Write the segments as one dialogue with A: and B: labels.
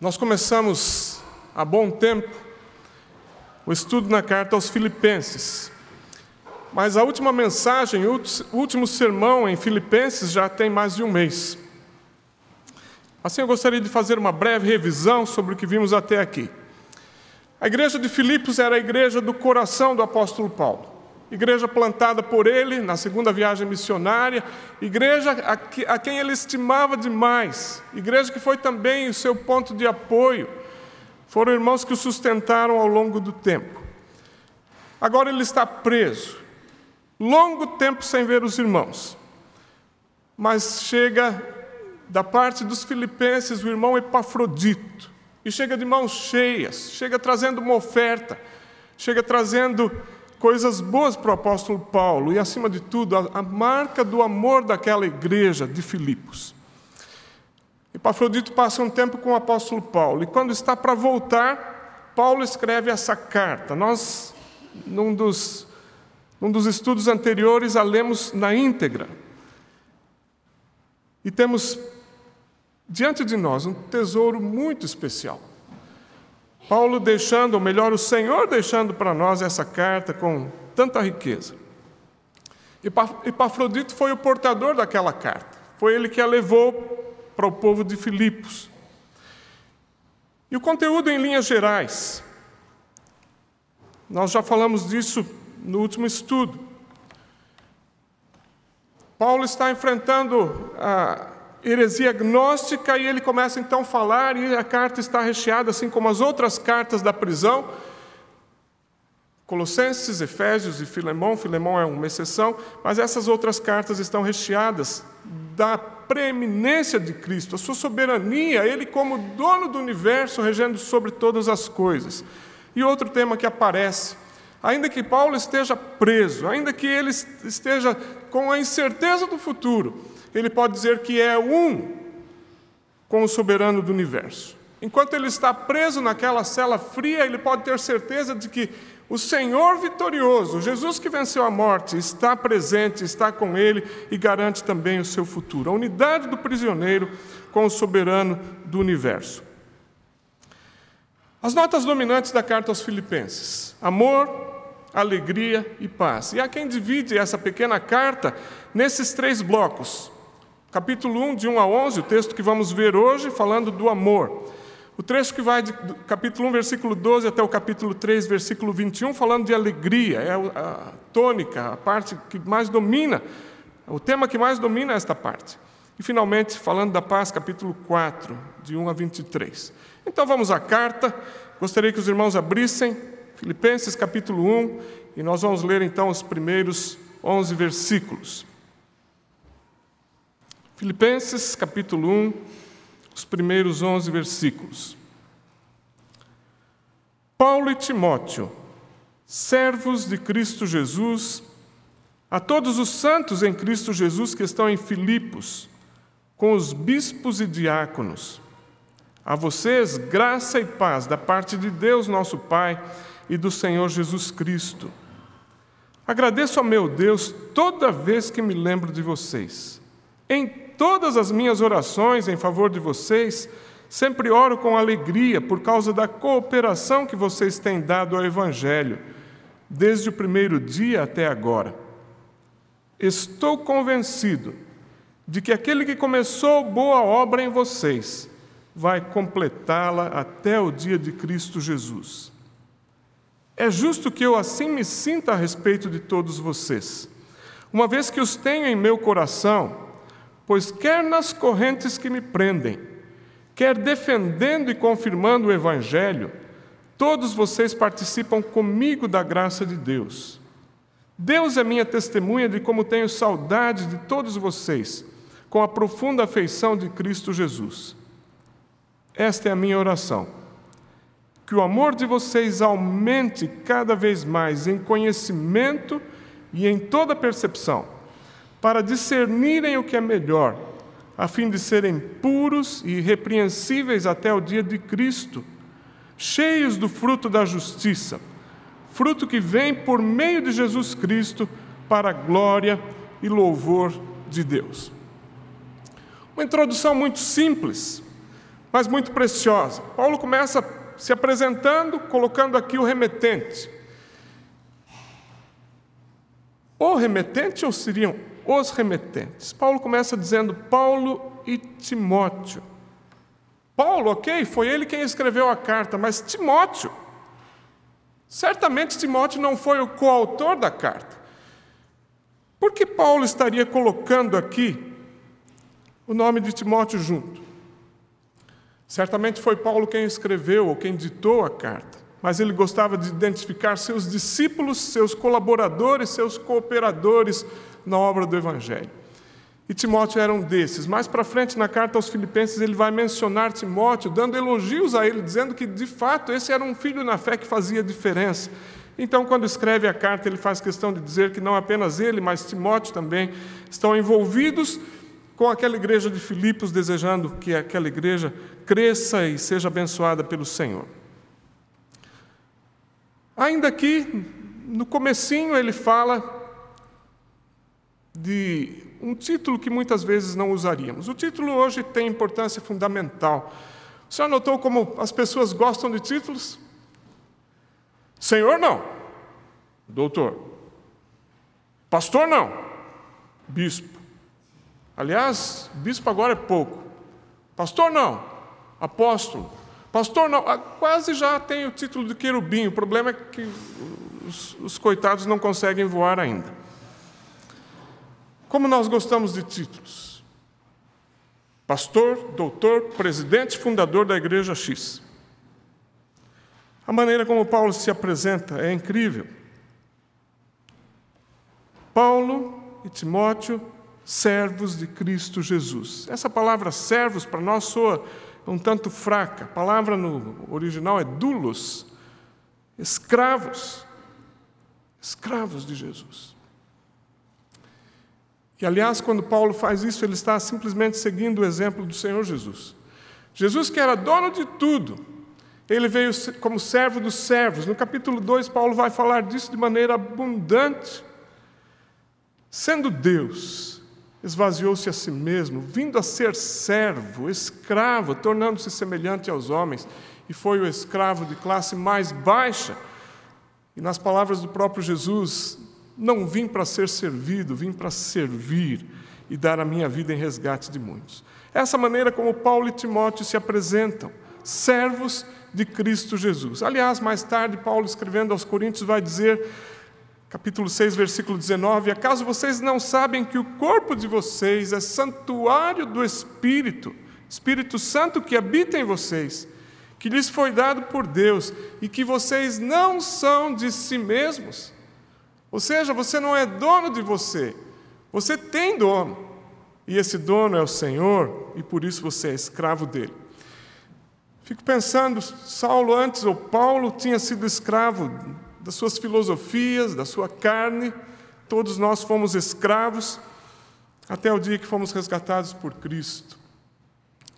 A: Nós começamos há bom tempo o estudo na carta aos Filipenses. Mas a última mensagem, o último sermão em Filipenses já tem mais de um mês. Assim, eu gostaria de fazer uma breve revisão sobre o que vimos até aqui. A igreja de Filipos era a igreja do coração do apóstolo Paulo. Igreja plantada por ele na segunda viagem missionária, igreja a, quem ele estimava demais, igreja que foi também o seu ponto de apoio. Foram irmãos que o sustentaram ao longo do tempo. Agora ele está preso, longo tempo sem ver os irmãos. Mas chega da parte dos filipenses o irmão Epafrodito, e chega de mãos cheias, chega trazendo uma oferta, chega trazendo coisas boas para o apóstolo Paulo e, acima de tudo, a, a marca do amor daquela igreja de Filipos. Epafrodito passa um tempo com o apóstolo Paulo e, quando está para voltar, Paulo escreve essa carta. Nós, num dos, num dos estudos anteriores, a lemos na íntegra. E temos diante de nós um tesouro muito especial. Paulo deixando, ou melhor, o Senhor deixando para nós essa carta com tanta riqueza. Epafrodito foi o portador daquela carta, foi ele que a levou para o povo de Filipos. E o conteúdo em linhas gerais, nós já falamos disso no último estudo. Paulo está enfrentando a, heresia gnóstica e ele começa então a falar e a carta está recheada assim como as outras cartas da prisão. Colossenses, Efésios e Filemão, Filemão é uma exceção, mas essas outras cartas estão recheadas da preeminência de Cristo, a sua soberania, ele como dono do universo, regendo sobre todas as coisas. E outro tema que aparece, ainda que Paulo esteja preso, ainda que ele esteja com a incerteza do futuro, ele pode dizer que é um com o soberano do universo. Enquanto ele está preso naquela cela fria, ele pode ter certeza de que o Senhor vitorioso, Jesus que venceu a morte, está presente, está com ele e garante também o seu futuro. A unidade do prisioneiro com o soberano do universo. As notas dominantes da carta aos Filipenses: amor, alegria e paz. E há quem divide essa pequena carta nesses três blocos: Capítulo 1, de 1 a 11, o texto que vamos ver hoje, falando do amor. O trecho que vai do capítulo 1, versículo 12 até o capítulo 3, versículo 21, falando de alegria, é a tônica, a parte que mais domina, o tema que mais domina esta parte. E finalmente, falando da paz, capítulo 4, de 1 a 23. Então vamos à carta, gostaria que os irmãos abrissem, Filipenses capítulo 1, e nós vamos ler então os primeiros 11 versículos. Filipenses capítulo 1, os primeiros 11 versículos. Paulo e Timóteo, servos de Cristo Jesus, a todos os santos em Cristo Jesus que estão em Filipos, com os bispos e diáconos. A vocês, graça e paz da parte de Deus, nosso Pai, e do Senhor Jesus Cristo. Agradeço ao meu Deus toda vez que me lembro de vocês. Em todas as minhas orações em favor de vocês, sempre oro com alegria por causa da cooperação que vocês têm dado ao Evangelho, desde o primeiro dia até agora. Estou convencido de que aquele que começou boa obra em vocês vai completá-la até o dia de Cristo Jesus. É justo que eu assim me sinta a respeito de todos vocês, uma vez que os tenho em meu coração Pois, quer nas correntes que me prendem, quer defendendo e confirmando o Evangelho, todos vocês participam comigo da graça de Deus. Deus é minha testemunha de como tenho saudade de todos vocês, com a profunda afeição de Cristo Jesus. Esta é a minha oração. Que o amor de vocês aumente cada vez mais em conhecimento e em toda percepção para discernirem o que é melhor, a fim de serem puros e irrepreensíveis até o dia de Cristo, cheios do fruto da justiça, fruto que vem por meio de Jesus Cristo para a glória e louvor de Deus. Uma introdução muito simples, mas muito preciosa. Paulo começa se apresentando, colocando aqui o remetente. O remetente ou seriam os remetentes? Paulo começa dizendo Paulo e Timóteo. Paulo, ok, foi ele quem escreveu a carta, mas Timóteo, certamente Timóteo não foi o coautor da carta. Por que Paulo estaria colocando aqui o nome de Timóteo junto? Certamente foi Paulo quem escreveu ou quem ditou a carta, mas ele gostava de identificar seus discípulos, seus colaboradores, seus cooperadores na obra do Evangelho. E Timóteo era um desses. Mais para frente, na carta aos Filipenses, ele vai mencionar Timóteo, dando elogios a ele, dizendo que, de fato, esse era um filho na fé que fazia diferença. Então, quando escreve a carta, ele faz questão de dizer que não apenas ele, mas Timóteo também estão envolvidos com aquela igreja de Filipos, desejando que aquela igreja cresça e seja abençoada pelo Senhor. Ainda aqui, no comecinho, ele fala de um título que muitas vezes não usaríamos. O título hoje tem importância fundamental. Senhor notou como as pessoas gostam de títulos? Senhor, não. Doutor. Pastor, não. Bispo. Aliás, bispo agora é pouco. Pastor, não. Apóstolo. Pastor, não. Ah, quase já tem o título de querubim. O problema é que os, os coitados não conseguem voar ainda. Como nós gostamos de títulos? Pastor, doutor, presidente, fundador da igreja X. A maneira como Paulo se apresenta é incrível. Paulo e Timóteo, servos de Cristo Jesus. Essa palavra servos para nós soa um tanto fraca. A palavra no original é dulos, escravos. Escravos de Jesus. E, aliás, quando Paulo faz isso, ele está simplesmente seguindo o exemplo do Senhor Jesus. Jesus, que era dono de tudo, ele veio como servo dos servos. No capítulo 2, Paulo vai falar disso de maneira abundante. Sendo Deus, esvaziou-se a si mesmo, vindo a ser servo, escravo, tornando-se semelhante aos homens, e foi o escravo de classe mais baixa. E nas palavras do próprio Jesus, não vim para ser servido, vim para servir e dar a minha vida em resgate de muitos. Essa maneira como Paulo e Timóteo se apresentam, servos de Cristo Jesus. Aliás, mais tarde, Paulo escrevendo aos Coríntios vai dizer, capítulo 6, versículo 19: Acaso vocês não sabem que o corpo de vocês é santuário do Espírito, Espírito Santo que habita em vocês, que lhes foi dado por Deus e que vocês não são de si mesmos? Ou seja, você não é dono de você, você tem dono. E esse dono é o Senhor, e por isso você é escravo dele. Fico pensando, Saulo antes, ou Paulo, tinha sido escravo das suas filosofias, da sua carne, todos nós fomos escravos, até o dia que fomos resgatados por Cristo.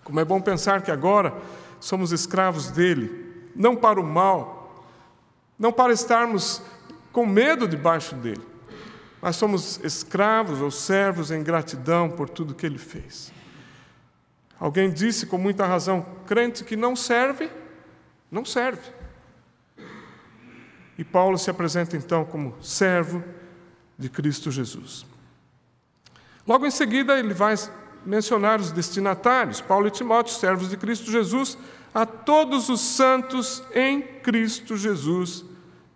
A: Como é bom pensar que agora somos escravos dele, não para o mal, não para estarmos com medo debaixo dele. Nós somos escravos ou servos em gratidão por tudo que ele fez. Alguém disse com muita razão: crente que não serve, não serve. E Paulo se apresenta então como servo de Cristo Jesus. Logo em seguida, ele vai mencionar os destinatários, Paulo e Timóteo, servos de Cristo Jesus, a todos os santos em Cristo Jesus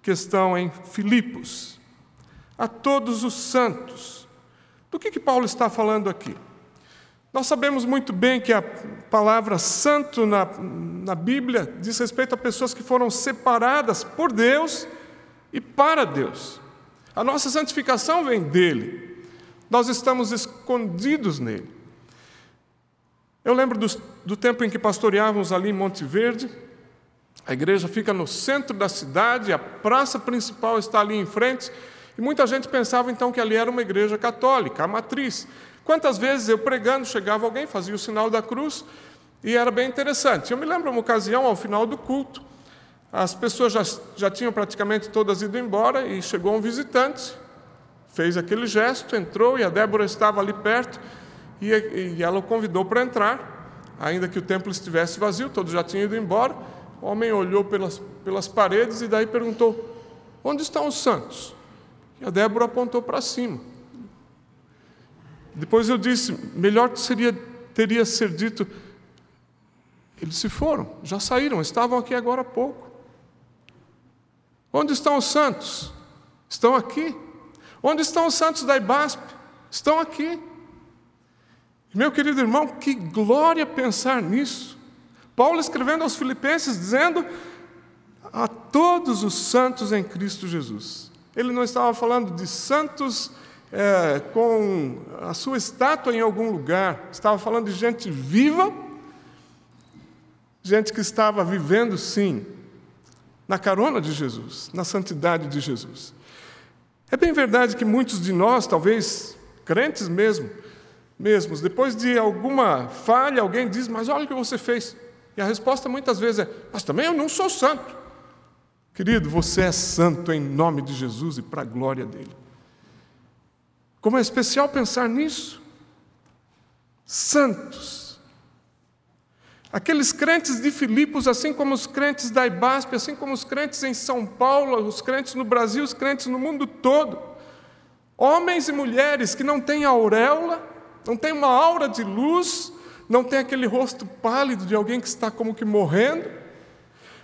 A: que estão em Filipos, a todos os santos. Do que, que Paulo está falando aqui? Nós sabemos muito bem que a palavra santo na, na Bíblia diz respeito a pessoas que foram separadas por Deus e para Deus. A nossa santificação vem dele, nós estamos escondidos nele. Eu lembro do, do tempo em que pastoreávamos ali em Monte Verde, a igreja fica no centro da cidade, a praça principal está ali em frente, e muita gente pensava então que ali era uma igreja católica, a matriz. Quantas vezes eu pregando, chegava alguém, fazia o sinal da cruz, e era bem interessante. Eu me lembro uma ocasião, ao final do culto, as pessoas já, já tinham praticamente todas ido embora, e chegou um visitante, fez aquele gesto, entrou, e a Débora estava ali perto, e, e ela o convidou para entrar. ainda que o templo estivesse vazio, todos já tinham ido embora. O homem olhou pelas, pelas paredes e daí perguntou: Onde estão os santos? E a Débora apontou para cima. Depois eu disse: Melhor seria, teria ser dito: Eles se foram, já saíram, estavam aqui agora há pouco. Onde estão os santos? Estão aqui. Onde estão os santos da IBASP? Estão aqui. Meu querido irmão, que glória pensar nisso. Paulo escrevendo aos Filipenses, dizendo a todos os santos em Cristo Jesus. Ele não estava falando de santos é, com a sua estátua em algum lugar, estava falando de gente viva, gente que estava vivendo, sim, na carona de Jesus, na santidade de Jesus. É bem verdade que muitos de nós, talvez crentes mesmo, mesmos. Depois de alguma falha, alguém diz: Mas olha o que você fez. E a resposta muitas vezes é: Mas também eu não sou santo. Querido, você é santo em nome de Jesus e para a glória dele. Como é especial pensar nisso. Santos. Aqueles crentes de Filipos, assim como os crentes da IBASP, assim como os crentes em São Paulo, os crentes no Brasil, os crentes no mundo todo. Homens e mulheres que não têm auréola, não tem uma aura de luz, não tem aquele rosto pálido de alguém que está como que morrendo,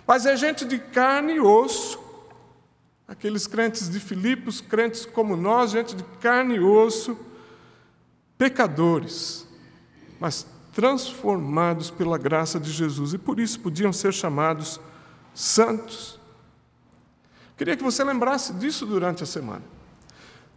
A: mas é gente de carne e osso, aqueles crentes de Filipos, crentes como nós, gente de carne e osso, pecadores, mas transformados pela graça de Jesus e por isso podiam ser chamados santos. Queria que você lembrasse disso durante a semana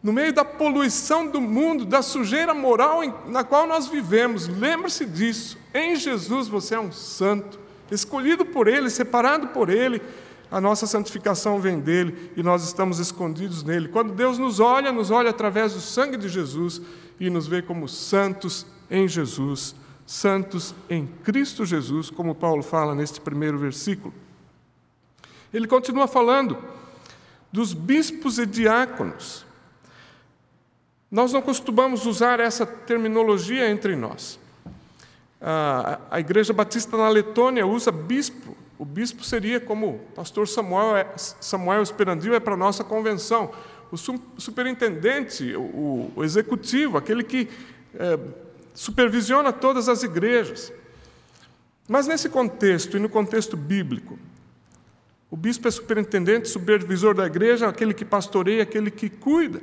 A: no meio da poluição do mundo, da sujeira moral na qual nós vivemos. Lembre-se disso. Em Jesus você é um santo, escolhido por Ele, separado por Ele. A nossa santificação vem dele e nós estamos escondidos nele. Quando Deus nos olha, nos olha através do sangue de Jesus e nos vê como santos em Jesus, santos em Cristo Jesus, como Paulo fala neste primeiro versículo. Ele continua falando dos bispos e diáconos. Nós não costumamos usar essa terminologia entre nós. A, Igreja Batista na Letônia usa bispo. O bispo seria como o pastor Samuel, é, Samuel Esperandil é para a nossa convenção. O superintendente, o, o executivo, aquele que é, supervisiona todas as igrejas. Mas nesse contexto e no contexto bíblico, o bispo é superintendente, supervisor da igreja, aquele que pastoreia, aquele que cuida.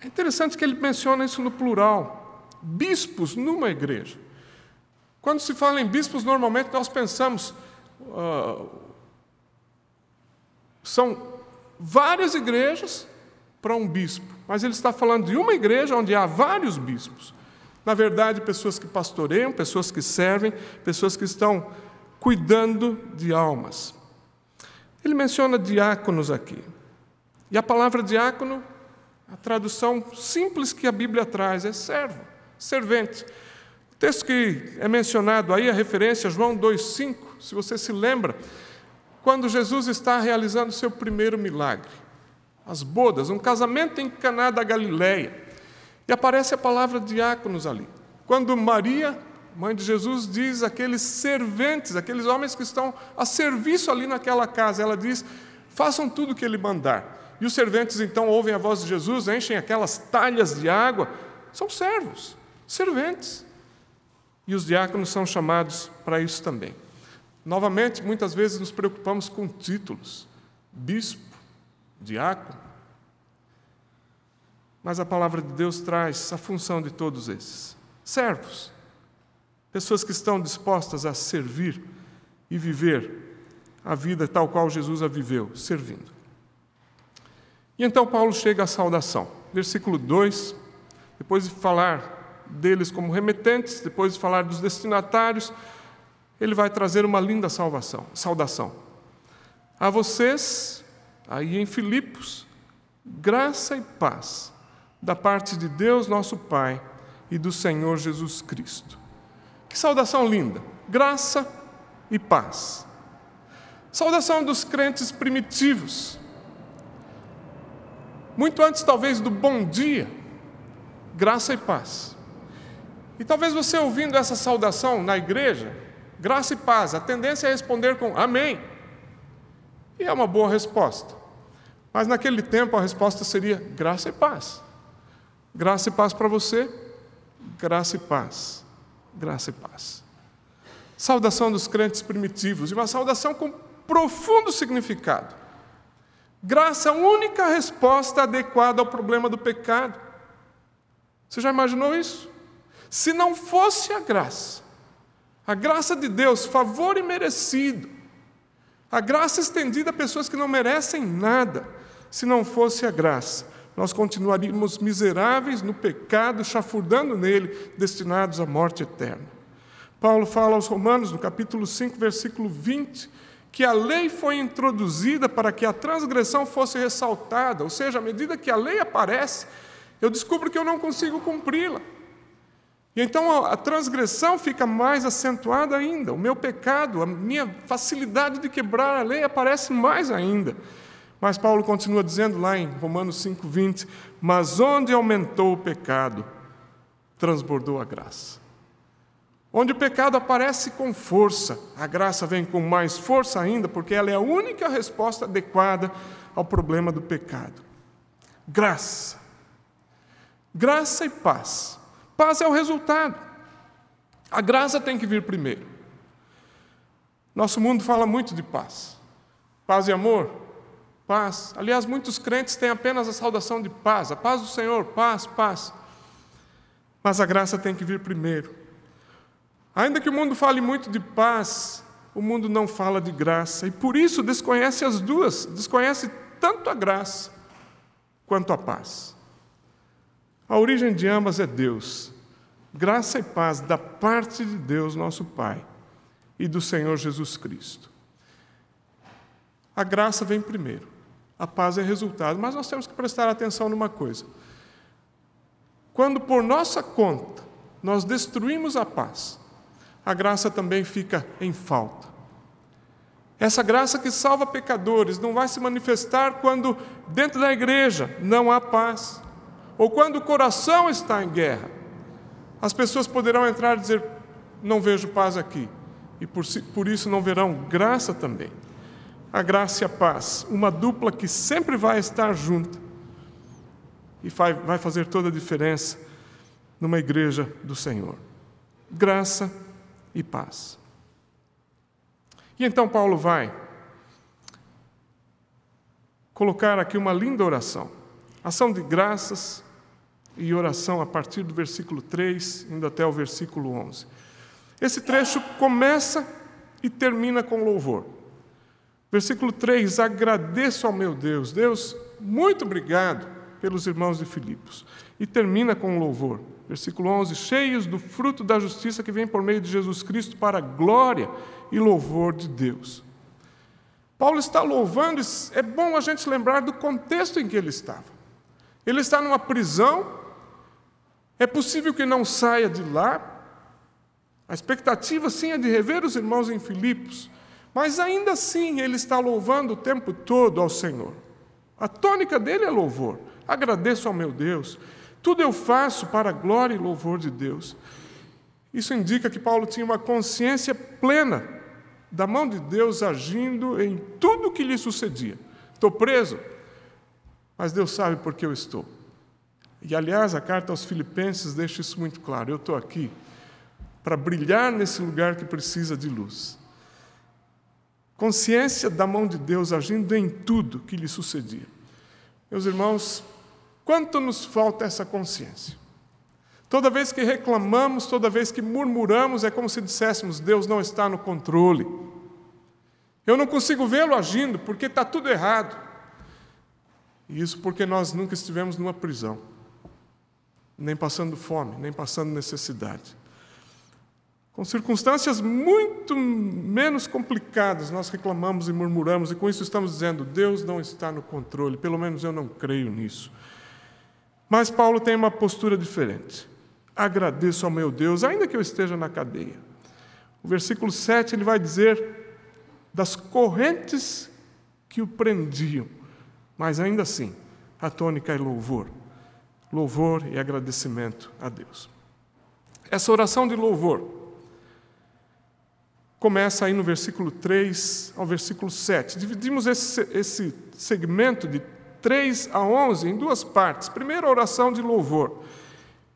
A: É interessante que ele menciona isso no plural. Bispos numa igreja. Quando se fala em bispos, normalmente nós pensamos. Uh, são várias igrejas para um bispo, mas ele está falando de uma igreja onde há vários bispos. Na verdade, pessoas que pastoreiam, pessoas que servem, pessoas que estão cuidando de almas. Ele menciona diáconos aqui. E a palavra diácono a tradução simples que a Bíblia traz é servo, servente. O texto que é mencionado aí, a referência, João 2,5, se você se lembra, quando Jesus está realizando o seu primeiro milagre, as bodas, um casamento em Caná da Galileia, e aparece a palavra diáconos ali. Quando Maria, mãe de Jesus, diz aqueles serventes, aqueles homens que estão a serviço ali naquela casa, ela diz: façam tudo o que ele mandar. E os serventes então ouvem a voz de Jesus, enchem aquelas talhas de água. São servos, serventes. E os diáconos são chamados para isso também. Novamente, muitas vezes nos preocupamos com títulos: bispo, diácono. Mas a palavra de Deus traz a função de todos esses: servos, pessoas que estão dispostas a servir e viver a vida tal qual Jesus a viveu, servindo. E então Paulo chega à saudação. Versículo 2, depois de falar deles como remetentes, depois de falar dos destinatários, ele vai trazer uma linda salvação, saudação. A vocês, aí em Filipos, graça e paz da parte de Deus nosso Pai e do Senhor Jesus Cristo. Que saudação linda! Graça e paz. Saudação dos crentes primitivos, muito antes talvez do bom dia, graça e paz. E talvez você ouvindo essa saudação na igreja, graça e paz, a tendência é responder com amém. E é uma boa resposta. Mas naquele tempo a resposta seria graça e paz. Graça e paz para você, graça e paz. Graça e paz. Saudação dos crentes primitivos, e uma saudação com profundo significado. Graça é a única resposta adequada ao problema do pecado. Você já imaginou isso? Se não fosse a graça, a graça de Deus, favor imerecido, a graça estendida a pessoas que não merecem nada, se não fosse a graça, nós continuaríamos miseráveis no pecado, chafurdando nele, destinados à morte eterna. Paulo fala aos Romanos, no capítulo 5, versículo 20, que a lei foi introduzida para que a transgressão fosse ressaltada, ou seja, à medida que a lei aparece, eu descubro que eu não consigo cumpri-la. E então a, transgressão fica mais acentuada ainda, o meu pecado, a minha facilidade de quebrar a lei aparece mais ainda. Mas Paulo continua dizendo lá em Romanos 5,20: Mas onde aumentou o pecado, transbordou a graça. Onde o pecado aparece com força, a graça vem com mais força ainda, porque ela é a única resposta adequada ao problema do pecado. Graça. Graça e paz. Paz é o resultado. A graça tem que vir primeiro. Nosso mundo fala muito de paz. Paz e amor. Paz. Aliás, muitos crentes têm apenas a saudação de paz. A paz do Senhor, paz, paz. Mas a graça tem que vir primeiro. Ainda que o mundo fale muito de paz, o mundo não fala de graça e por isso desconhece as duas, desconhece tanto a graça quanto a paz. A origem de ambas é Deus. Graça e paz da parte de Deus, nosso Pai, e do Senhor Jesus Cristo. A graça vem primeiro, a paz é resultado, mas nós temos que prestar atenção numa coisa. Quando por nossa conta nós destruímos a paz, a graça também fica em falta. Essa graça que salva pecadores não vai se manifestar quando dentro da igreja não há paz, ou quando o coração está em guerra. As pessoas poderão entrar e dizer: Não vejo paz aqui, e por, por isso não verão graça também. A graça e a paz, uma dupla que sempre vai estar junta e vai, vai fazer toda a diferença numa igreja do Senhor. Graça e paz. E então Paulo vai colocar aqui uma linda oração. Ação de graças e oração a partir do versículo 3, indo até o versículo 11. Esse trecho começa e termina com louvor. Versículo 3: Agradeço ao meu Deus. Deus, muito obrigado pelos irmãos de Filipos. E termina com louvor. Versículo 11: cheios do fruto da justiça que vem por meio de Jesus Cristo para a glória e louvor de Deus. Paulo está louvando, é bom a gente lembrar do contexto em que ele estava. Ele está numa prisão, é possível que não saia de lá. A expectativa, sim, é de rever os irmãos em Filipos, mas ainda assim ele está louvando o tempo todo ao Senhor. A tônica dele é louvor. Agradeço ao meu Deus. Tudo eu faço para a glória e louvor de Deus. Isso indica que Paulo tinha uma consciência plena da mão de Deus agindo em tudo o que lhe sucedia. Estou preso, mas Deus sabe por que eu estou. E, aliás, a carta aos Filipenses deixa isso muito claro. Eu estou aqui para brilhar nesse lugar que precisa de luz. Consciência da mão de Deus agindo em tudo que lhe sucedia. Meus irmãos, Quanto nos falta essa consciência? Toda vez que reclamamos, toda vez que murmuramos, é como se disséssemos: Deus não está no controle. Eu não consigo vê-lo agindo porque está tudo errado. E isso porque nós nunca estivemos numa prisão, nem passando fome, nem passando necessidade. Com circunstâncias muito menos complicadas, nós reclamamos e murmuramos, e com isso estamos dizendo: Deus não está no controle, pelo menos eu não creio nisso. Mas Paulo tem uma postura diferente. Agradeço ao meu Deus, ainda que eu esteja na cadeia. O versículo 7 ele vai dizer das correntes que o prendiam, mas ainda assim, a tônica é louvor. Louvor e agradecimento a Deus. Essa oração de louvor começa aí no versículo 3 ao versículo 7. Dividimos esse, esse segmento de 3 a 11 em duas partes. Primeiro, a oração de louvor.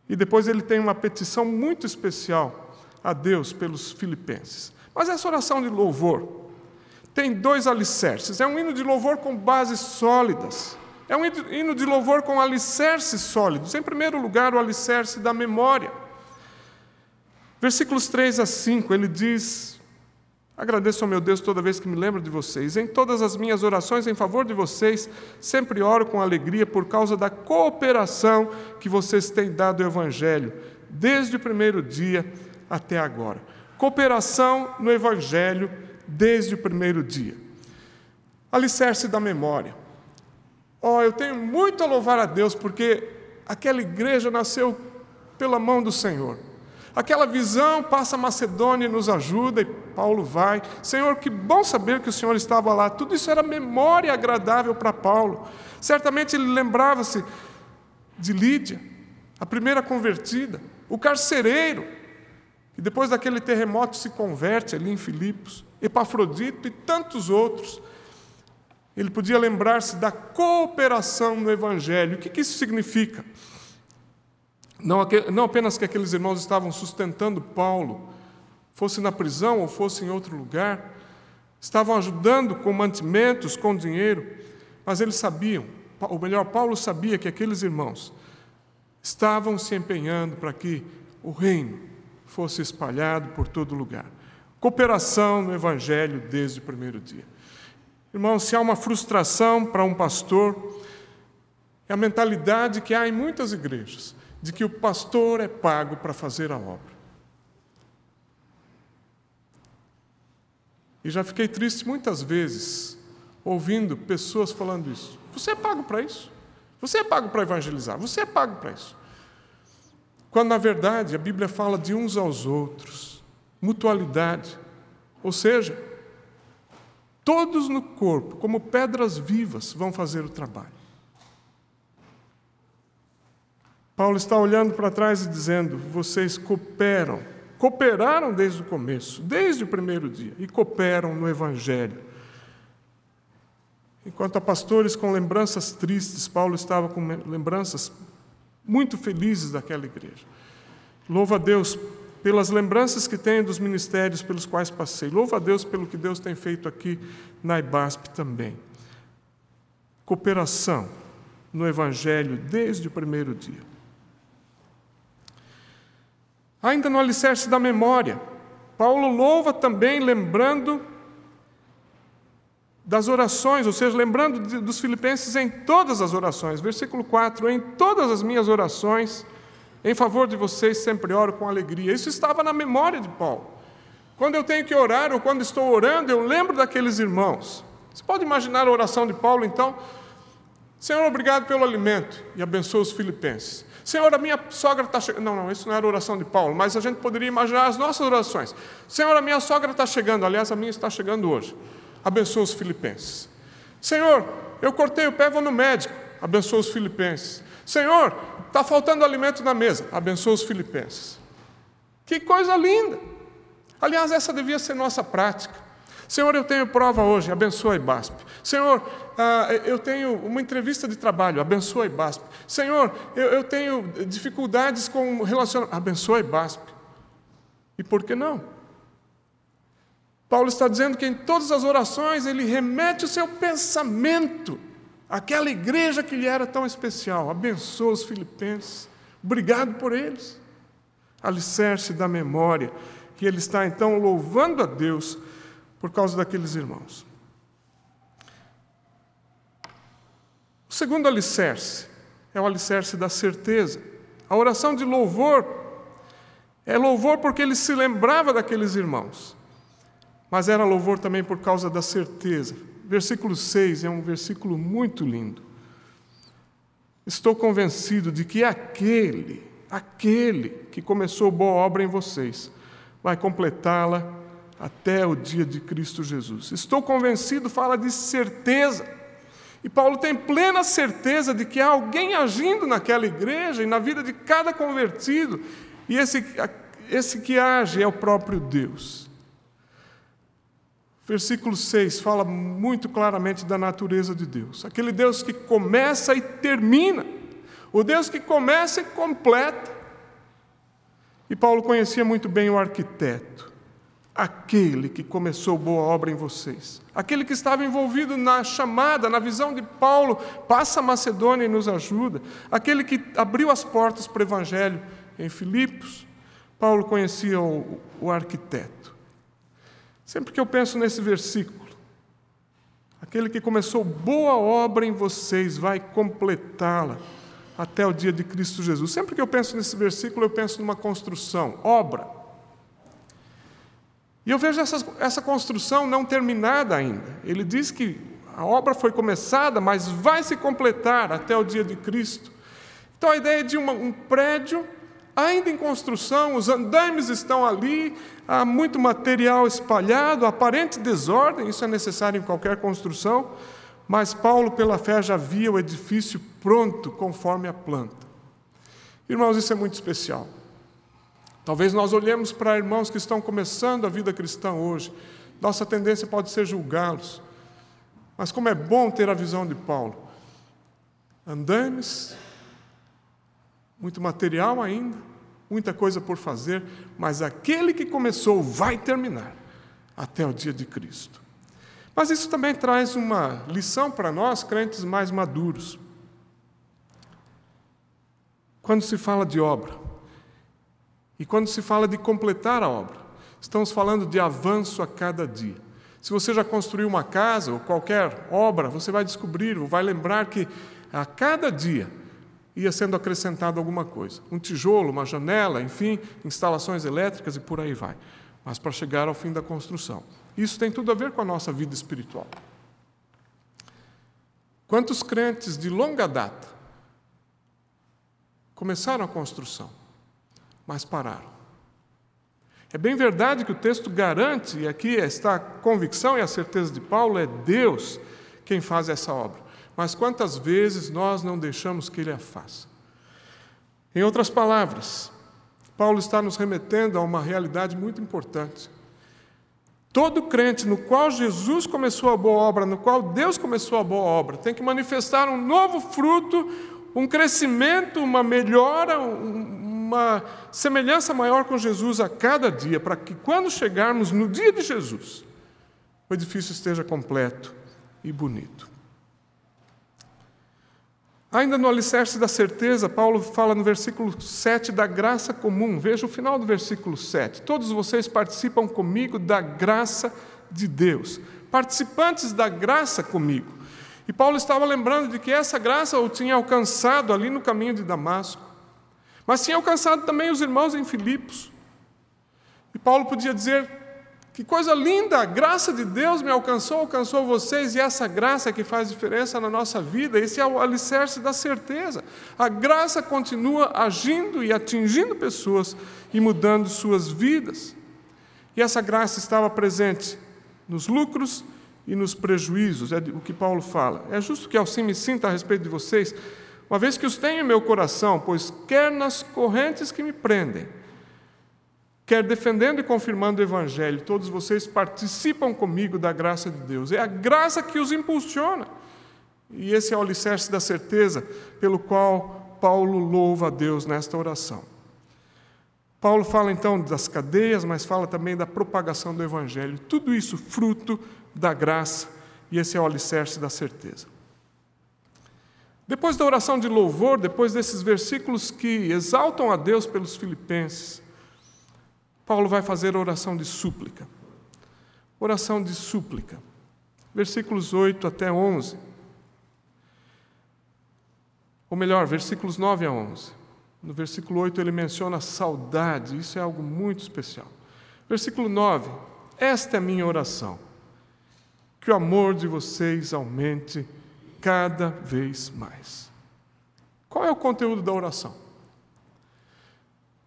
A: E depois ele tem uma petição muito especial a Deus pelos filipenses. Mas essa oração de louvor tem dois alicerces. É um hino de louvor com bases sólidas. É um hino de louvor com alicerces sólidos. Em primeiro lugar, o alicerce da memória. Versículos 3 a 5, ele diz: Agradeço ao meu Deus toda vez que me lembro de vocês. Em todas as minhas orações em favor de vocês, sempre oro com alegria por causa da cooperação que vocês têm dado ao Evangelho, desde o primeiro dia até agora. Cooperação no Evangelho desde o primeiro dia. Alicerce da memória. Oh, eu tenho muito a louvar a Deus porque aquela igreja nasceu pela mão do Senhor. Aquela visão passa a Macedônia e nos ajuda, e Paulo vai. Senhor, que bom saber que o Senhor estava lá. Tudo isso era memória agradável para Paulo. Certamente ele lembrava-se de Lídia, a primeira convertida, o carcereiro, que depois daquele terremoto se converte ali em Filipos, Epafrodito e tantos outros. Ele podia lembrar-se da cooperação no Evangelho. O que isso significa? Não, não apenas que aqueles irmãos estavam sustentando Paulo, fosse na prisão ou fosse em outro lugar, estavam ajudando com mantimentos, com dinheiro, mas eles sabiam, ou melhor, Paulo sabia que aqueles irmãos estavam se empenhando para que o reino fosse espalhado por todo lugar. Cooperação no Evangelho desde o primeiro dia. Irmãos, se há uma frustração para um pastor, é a mentalidade que há em muitas igrejas de que o pastor é pago para fazer a obra. E já fiquei triste muitas vezes ouvindo pessoas falando isso. Você é pago para isso. Você é pago para evangelizar. Você é pago para isso. Quando na verdade a Bíblia fala de uns aos outros, mutualidade. Ou seja, todos no corpo, como pedras vivas, vão fazer o trabalho. Paulo está olhando para trás e dizendo: vocês cooperam, cooperaram desde o começo, desde o primeiro dia, e cooperam no Evangelho. Enquanto a pastores com lembranças tristes, Paulo estava com lembranças muito felizes daquela igreja. Louva a Deus pelas lembranças que tenho dos ministérios pelos quais passei. Louva a Deus pelo que Deus tem feito aqui na IBASP também. Cooperação no Evangelho desde o primeiro dia. Ainda no alicerce da memória, Paulo louva também lembrando das orações, ou seja, lembrando dos filipenses em todas as orações. Versículo 4: Em todas as minhas orações, em favor de vocês, sempre oro com alegria. Isso estava na memória de Paulo. Quando eu tenho que orar ou quando estou orando, eu lembro daqueles irmãos. Você pode imaginar a oração de Paulo, então? Senhor, obrigado pelo alimento e abençoa os filipenses. Senhor, a minha sogra está chegando. Não, não, isso não era oração de Paulo, mas a gente poderia imaginar as nossas orações. Senhor, a minha sogra está chegando. Aliás, a minha está chegando hoje. Abençoa os filipenses. Senhor, eu cortei o pé, vou no médico. Abençoa os filipenses. Senhor, está faltando alimento na mesa. Abençoa os filipenses. Que coisa linda! Aliás, essa devia ser nossa prática. Senhor, eu tenho prova hoje, abençoa a IBASP. Senhor, ah, eu tenho uma entrevista de trabalho, abençoa a. Senhor, eu, eu tenho dificuldades com relacionamento, abençoa a. E por que não? Paulo está dizendo que em todas as orações ele remete o seu pensamento àquela igreja que lhe era tão especial. Abençoa os filipenses. Obrigado por eles. Alicerce da memória. Que ele está então louvando a Deus por causa daqueles irmãos. O segundo alicerce é o alicerce da certeza. A oração de louvor é louvor porque ele se lembrava daqueles irmãos, mas era louvor também por causa da certeza. Versículo 6 é um versículo muito lindo. Estou convencido de que aquele, aquele que começou boa obra em vocês, vai completá-la até o dia de Cristo Jesus. Estou convencido, fala de certeza. E Paulo tem plena certeza de que há alguém agindo naquela igreja e na vida de cada convertido. E esse esse que age é o próprio Deus. Versículo 6 fala muito claramente da natureza de Deus. Aquele Deus que começa e termina. O Deus que começa e completa. E Paulo conhecia muito bem o arquiteto, aquele que começou boa obra em vocês, aquele que estava envolvido na chamada, na visão de Paulo, passa a Macedônia e nos ajuda, aquele que abriu as portas para o Evangelho em Filipos. Paulo conhecia o, o arquiteto. Sempre que eu penso nesse versículo, aquele que começou boa obra em vocês vai completá-la até o dia de Cristo Jesus. Sempre que eu penso nesse versículo, eu penso numa construção, obra. E eu vejo essa, essa construção não terminada ainda. Ele diz que a obra foi começada, mas vai se completar até o dia de Cristo. Então a ideia de uma, um prédio ainda em construção, os andaimes estão ali, há muito material espalhado, aparente desordem, isso é necessário em qualquer construção. Mas Paulo, pela fé, já via o edifício pronto conforme a planta. Irmãos, isso é muito especial. Talvez nós olhemos para irmãos que estão começando a vida cristã hoje, nossa tendência pode ser julgá-los. Mas como é bom ter a visão de Paulo. Andames, muito material ainda, muita coisa por fazer, mas aquele que começou vai terminar até o dia de Cristo. Mas isso também traz uma lição para nós, crentes mais maduros. Quando se fala de obra, e quando se fala de completar a obra, estamos falando de avanço a cada dia. Se você já construiu uma casa ou qualquer obra, você vai descobrir, vai lembrar que a cada dia ia sendo acrescentado alguma coisa. Um tijolo, uma janela, enfim, instalações elétricas e por aí vai. Mas para chegar ao fim da construção. Isso tem tudo a ver com a nossa vida espiritual. Quantos crentes de longa data começaram a construção, mas pararam? É bem verdade que o texto garante, e aqui está a convicção e a certeza de Paulo, é Deus quem faz essa obra. Mas quantas vezes nós não deixamos que Ele a faça? Em outras palavras, Paulo está nos remetendo a uma realidade muito importante. Todo crente no qual Jesus começou a boa obra, no qual Deus começou a boa obra, tem que manifestar um novo fruto, um crescimento, uma melhora, uma semelhança maior com Jesus a cada dia, para que quando chegarmos no dia de Jesus, o edifício esteja completo e bonito. Ainda no alicerce da certeza, Paulo fala no versículo 7 da graça comum. Veja o final do versículo 7. Todos vocês participam comigo da graça de Deus. Participantes da graça comigo. E Paulo estava lembrando de que essa graça o tinha alcançado ali no caminho de Damasco. Mas tinha alcançado também os irmãos em Filipos. E Paulo podia dizer: que coisa linda, a graça de Deus me alcançou, alcançou vocês, e essa graça é que faz diferença na nossa vida, esse é o alicerce da certeza. A graça continua agindo e atingindo pessoas e mudando suas vidas. E essa graça estava presente nos lucros e nos prejuízos, é o que Paulo fala. É justo que assim me sinta a respeito de vocês, uma vez que os tenho em meu coração, pois quer nas correntes que me prendem, quer defendendo e confirmando o Evangelho, todos vocês participam comigo da graça de Deus. É a graça que os impulsiona. E esse é o alicerce da certeza pelo qual Paulo louva a Deus nesta oração. Paulo fala então das cadeias, mas fala também da propagação do Evangelho. Tudo isso fruto da graça, e esse é o alicerce da certeza. Depois da oração de louvor, depois desses versículos que exaltam a Deus pelos filipenses, Paulo vai fazer oração de súplica. Oração de súplica. Versículos 8 até 11. Ou melhor, versículos 9 a 11. No versículo 8 ele menciona saudade, isso é algo muito especial. Versículo 9: Esta é a minha oração, que o amor de vocês aumente cada vez mais. Qual é o conteúdo da oração?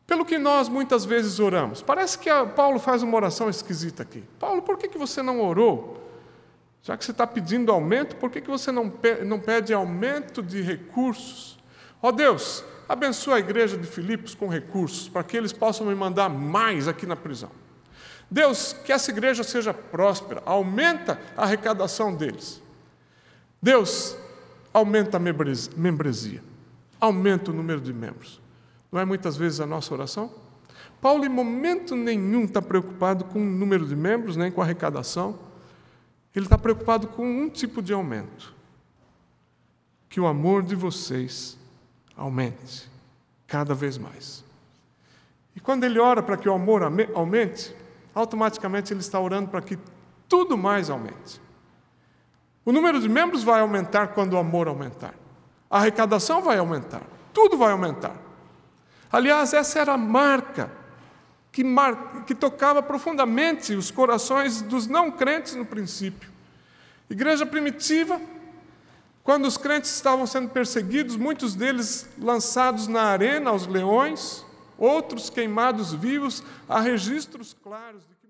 A: Pelo que nós muitas vezes oramos. Parece que Paulo faz uma oração esquisita aqui. Paulo, por que, que você não orou? Já que você está pedindo aumento, por que, que você não, não pede aumento de recursos? Ó oh Deus, abençoa a igreja de Filipos com recursos para que eles possam me mandar mais aqui na prisão. Deus, que essa igreja seja próspera, aumenta a arrecadação deles. Deus, aumenta a membresia, aumenta o número de membros. Não é muitas vezes a nossa oração? Paulo, em momento nenhum, está preocupado com o número de membros, nem com a arrecadação. Ele está preocupado com um tipo de aumento: que o amor de vocês aumente cada vez mais. E quando ele ora para que o amor aumente, automaticamente ele está orando para que tudo mais aumente. O número de membros vai aumentar quando o amor aumentar. A arrecadação vai aumentar. Tudo vai aumentar. Aliás, essa era a marca que, mar... que tocava profundamente os corações dos não crentes no princípio. Igreja primitiva, quando os crentes estavam sendo perseguidos, muitos deles lançados na arena aos leões, outros queimados vivos, há registros claros de que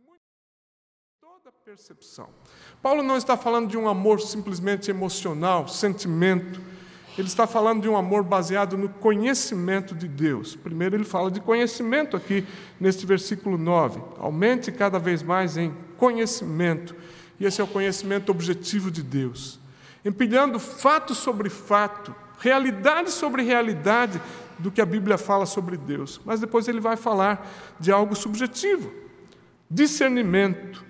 A: toda percepção. Paulo não está falando de um amor simplesmente emocional, sentimento. Ele está falando de um amor baseado no conhecimento de Deus. Primeiro, ele fala de conhecimento aqui neste versículo 9. Aumente cada vez mais em conhecimento. E esse é o conhecimento objetivo de Deus. Empilhando fato sobre fato, realidade sobre realidade, do que a Bíblia fala sobre Deus, mas depois ele vai falar de algo subjetivo, discernimento,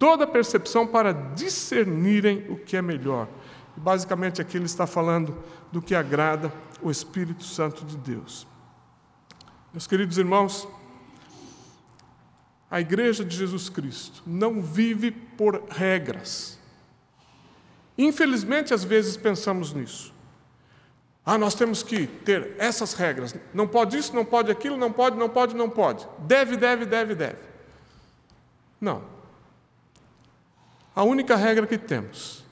A: toda percepção para discernirem o que é melhor. Basicamente, aqui ele está falando do que agrada o Espírito Santo de Deus. Meus queridos irmãos, a Igreja de Jesus Cristo não vive por regras. Infelizmente, às vezes pensamos nisso. Ah, nós temos que ter essas regras. Não pode isso, não pode aquilo, não pode, não pode, não pode. Deve, deve, deve, deve. Não. A única regra que temos,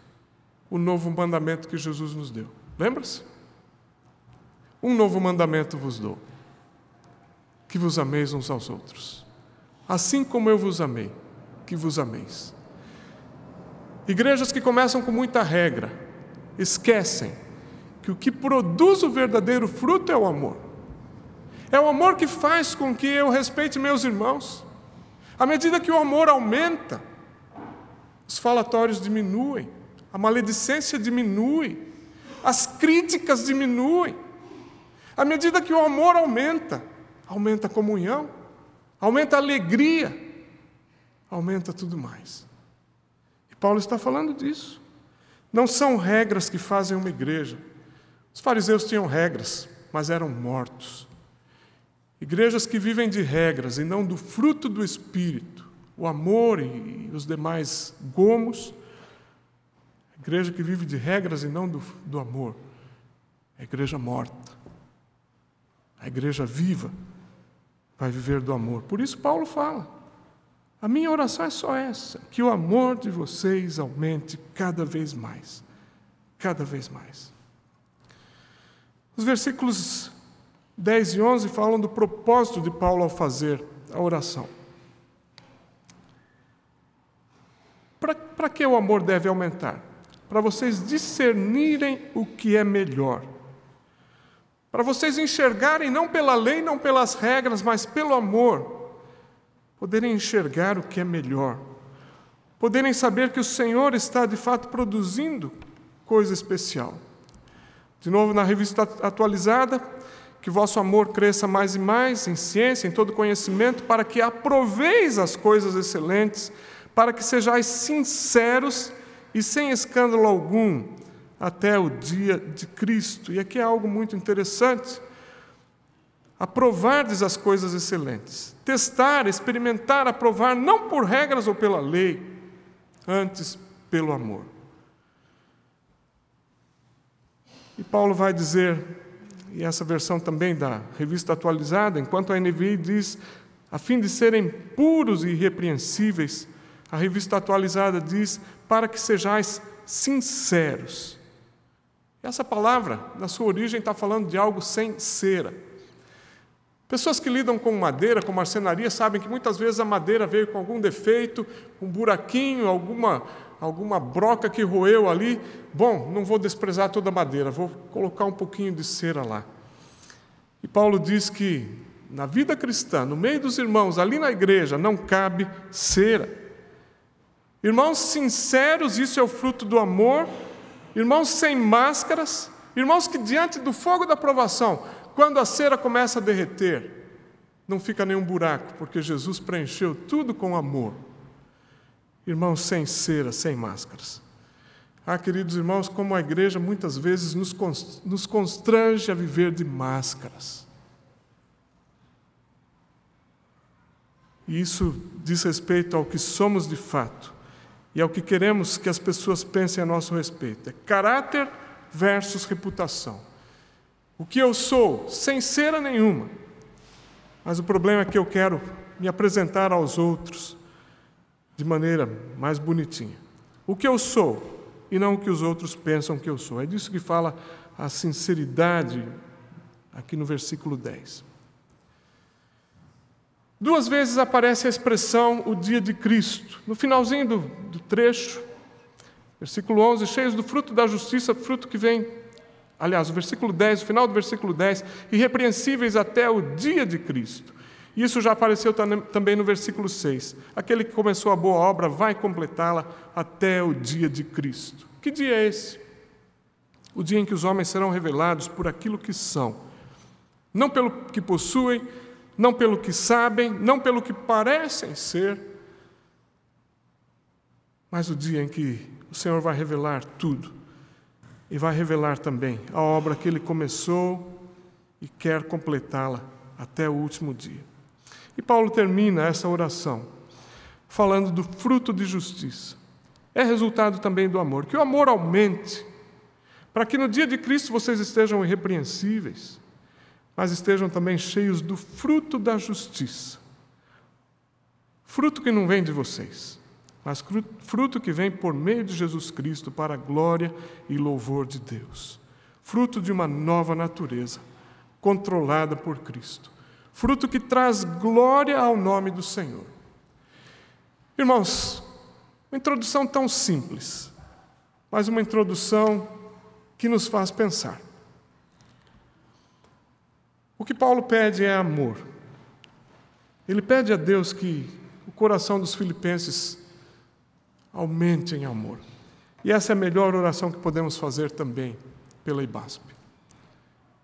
A: o novo mandamento que Jesus nos deu. Lembra-se? Um novo mandamento vos dou: que vos ameis uns aos outros. Assim como eu vos amei, que vos ameis. Igrejas que começam com muita regra, esquecem que o que produz o verdadeiro fruto é o amor. É o amor que faz com que eu respeite meus irmãos. À medida que o amor aumenta, os falatórios diminuem, a maledicência diminui, as críticas diminuem. À medida que o amor aumenta, aumenta a comunhão, aumenta a alegria, aumenta tudo mais. E Paulo está falando disso. Não são regras que fazem uma igreja, os fariseus tinham regras, mas eram mortos. Igrejas que vivem de regras e não do fruto do Espírito, o amor e os demais gomos. Igreja que vive de regras e não do, do amor. A igreja morta. A igreja viva vai viver do amor. Por isso, Paulo fala: a minha oração é só essa, que o amor de vocês aumente cada vez mais. Cada vez mais. Os versículos 10 e 11 falam do propósito de Paulo ao fazer a oração. Para que o amor deve aumentar? Para vocês discernirem o que é melhor. Para vocês enxergarem não pela lei, não pelas regras, mas pelo amor. Poderem enxergar o que é melhor. Poderem saber que o Senhor está de fato produzindo coisa especial. De novo, na revista atualizada, que vosso amor cresça mais e mais em ciência, em todo conhecimento, para que aproveis as coisas excelentes, para que sejais sinceros e sem escândalo algum, até o dia de Cristo. E aqui é algo muito interessante. Aprovardes as coisas excelentes, testar, experimentar, aprovar, não por regras ou pela lei, antes pelo amor. E Paulo vai dizer, e essa versão também da revista atualizada, enquanto a NVI diz, a fim de serem puros e irrepreensíveis, a revista atualizada diz, para que sejais sinceros. Essa palavra, na sua origem, está falando de algo sem cera. Pessoas que lidam com madeira, com marcenaria, sabem que muitas vezes a madeira veio com algum defeito, um buraquinho, alguma alguma broca que roeu ali, bom, não vou desprezar toda a madeira, vou colocar um pouquinho de cera lá. E Paulo diz que na vida cristã, no meio dos irmãos, ali na igreja, não cabe cera. Irmãos sinceros, isso é o fruto do amor. Irmãos sem máscaras. Irmãos que diante do fogo da provação, quando a cera começa a derreter, não fica nenhum buraco, porque Jesus preencheu tudo com amor. Irmãos sem cera, sem máscaras. Ah, queridos irmãos, como a igreja muitas vezes nos constrange a viver de máscaras. E isso diz respeito ao que somos de fato e ao que queremos que as pessoas pensem a nosso respeito. É caráter versus reputação. O que eu sou, sem cera nenhuma, mas o problema é que eu quero me apresentar aos outros de maneira mais bonitinha. O que eu sou e não o que os outros pensam que eu sou. É disso que fala a sinceridade aqui no versículo 10. Duas vezes aparece a expressão o dia de Cristo. No finalzinho do, do trecho, versículo 11, cheios do fruto da justiça, fruto que vem, aliás, o versículo 10, o final do versículo 10, irrepreensíveis até o dia de Cristo. Isso já apareceu também no versículo 6. Aquele que começou a boa obra vai completá-la até o dia de Cristo. Que dia é esse? O dia em que os homens serão revelados por aquilo que são, não pelo que possuem, não pelo que sabem, não pelo que parecem ser, mas o dia em que o Senhor vai revelar tudo e vai revelar também a obra que ele começou e quer completá-la até o último dia. E Paulo termina essa oração falando do fruto de justiça. É resultado também do amor, que o amor aumente, para que no dia de Cristo vocês estejam irrepreensíveis mas estejam também cheios do fruto da justiça. Fruto que não vem de vocês, mas fruto que vem por meio de Jesus Cristo para a glória e louvor de Deus. Fruto de uma nova natureza, controlada por Cristo. Fruto que traz glória ao nome do Senhor. Irmãos, uma introdução tão simples, mas uma introdução que nos faz pensar. O que Paulo pede é amor. Ele pede a Deus que o coração dos filipenses aumente em amor. E essa é a melhor oração que podemos fazer também pela IBASP.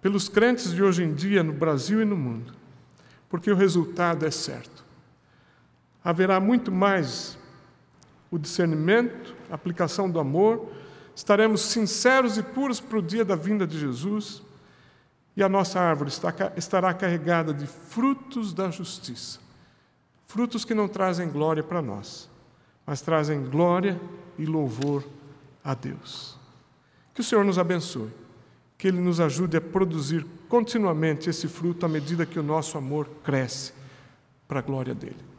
A: Pelos crentes de hoje em dia no Brasil e no mundo. Porque o resultado é certo. Haverá muito mais o discernimento, a aplicação do amor, estaremos sinceros e puros para o dia da vinda de Jesus e a nossa árvore estará carregada de frutos da justiça. Frutos que não trazem glória para nós, mas trazem glória e louvor a Deus. Que o Senhor nos abençoe, que Ele nos ajude a produzir continuamente esse fruto à medida que o nosso amor cresce para a glória dEle.